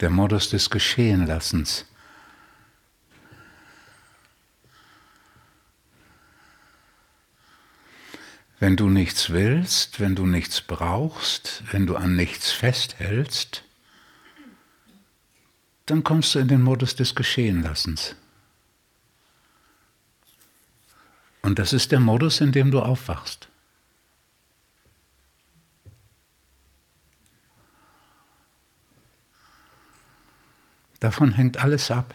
der Modus des Geschehenlassens. Wenn du nichts willst, wenn du nichts brauchst, wenn du an nichts festhältst, dann kommst du in den Modus des Geschehenlassens. Und das ist der Modus, in dem du aufwachst. Davon hängt alles ab.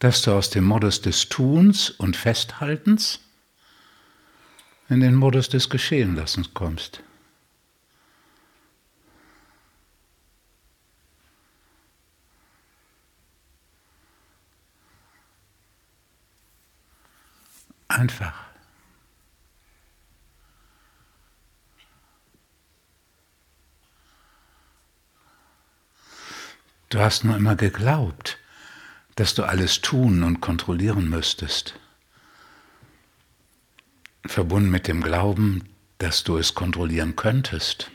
Dass du aus dem Modus des Tuns und Festhaltens in den Modus des Geschehenlassens kommst. Einfach. Du hast nur immer geglaubt, dass du alles tun und kontrollieren müsstest. Verbunden mit dem Glauben, dass du es kontrollieren könntest.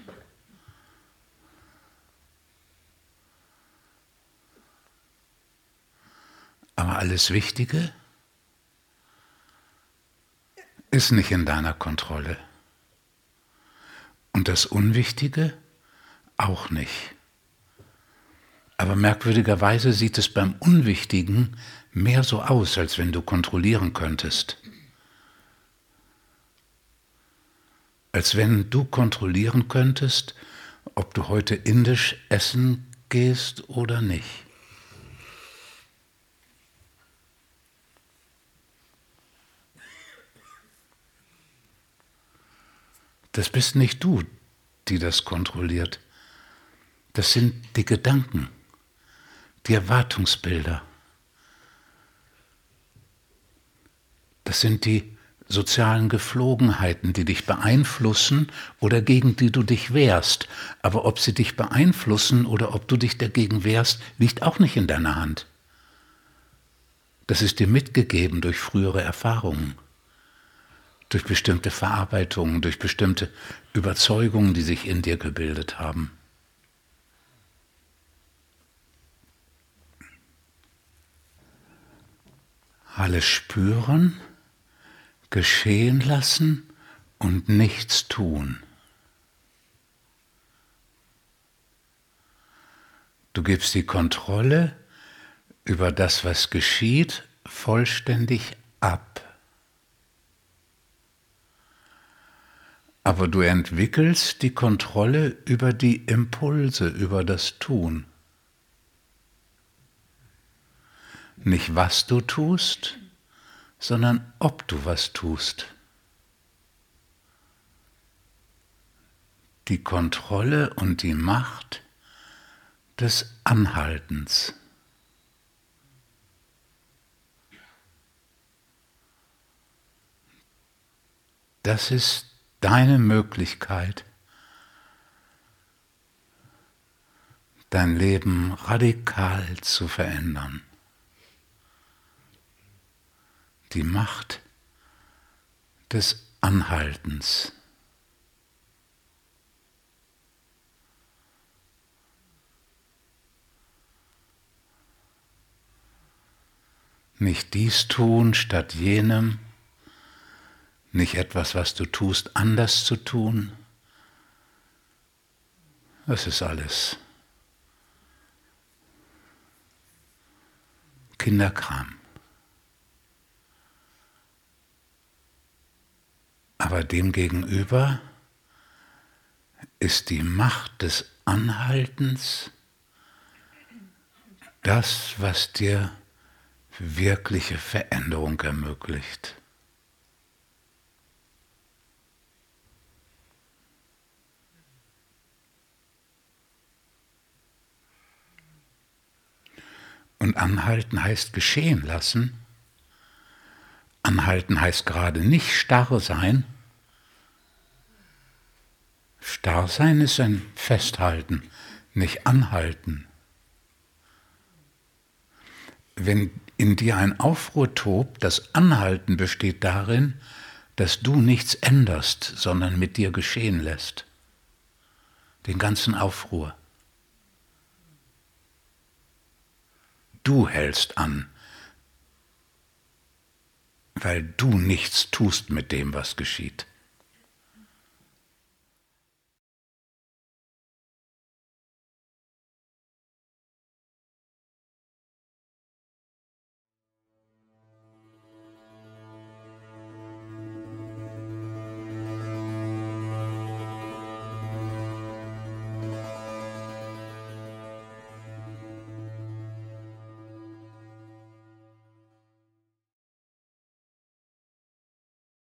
Aber alles Wichtige ist nicht in deiner Kontrolle. Und das Unwichtige auch nicht. Aber merkwürdigerweise sieht es beim Unwichtigen mehr so aus, als wenn du kontrollieren könntest. Als wenn du kontrollieren könntest, ob du heute indisch essen gehst oder nicht. Das bist nicht du, die das kontrolliert. Das sind die Gedanken die Erwartungsbilder. Das sind die sozialen Geflogenheiten, die dich beeinflussen oder gegen die du dich wehrst. Aber ob sie dich beeinflussen oder ob du dich dagegen wehrst, liegt auch nicht in deiner Hand. Das ist dir mitgegeben durch frühere Erfahrungen, durch bestimmte Verarbeitungen, durch bestimmte Überzeugungen, die sich in dir gebildet haben. Alles spüren, geschehen lassen und nichts tun. Du gibst die Kontrolle über das, was geschieht, vollständig ab. Aber du entwickelst die Kontrolle über die Impulse, über das Tun. Nicht was du tust, sondern ob du was tust. Die Kontrolle und die Macht des Anhaltens. Das ist deine Möglichkeit, dein Leben radikal zu verändern. Die Macht des Anhaltens. Nicht dies tun statt jenem, nicht etwas, was du tust, anders zu tun. Das ist alles Kinderkram. Aber demgegenüber ist die Macht des Anhaltens das, was dir wirkliche Veränderung ermöglicht. Und anhalten heißt geschehen lassen. Anhalten heißt gerade nicht starr sein. Starr sein ist ein Festhalten, nicht anhalten. Wenn in dir ein Aufruhr tobt, das Anhalten besteht darin, dass du nichts änderst, sondern mit dir geschehen lässt. den ganzen Aufruhr. Du hältst an, weil du nichts tust mit dem, was geschieht.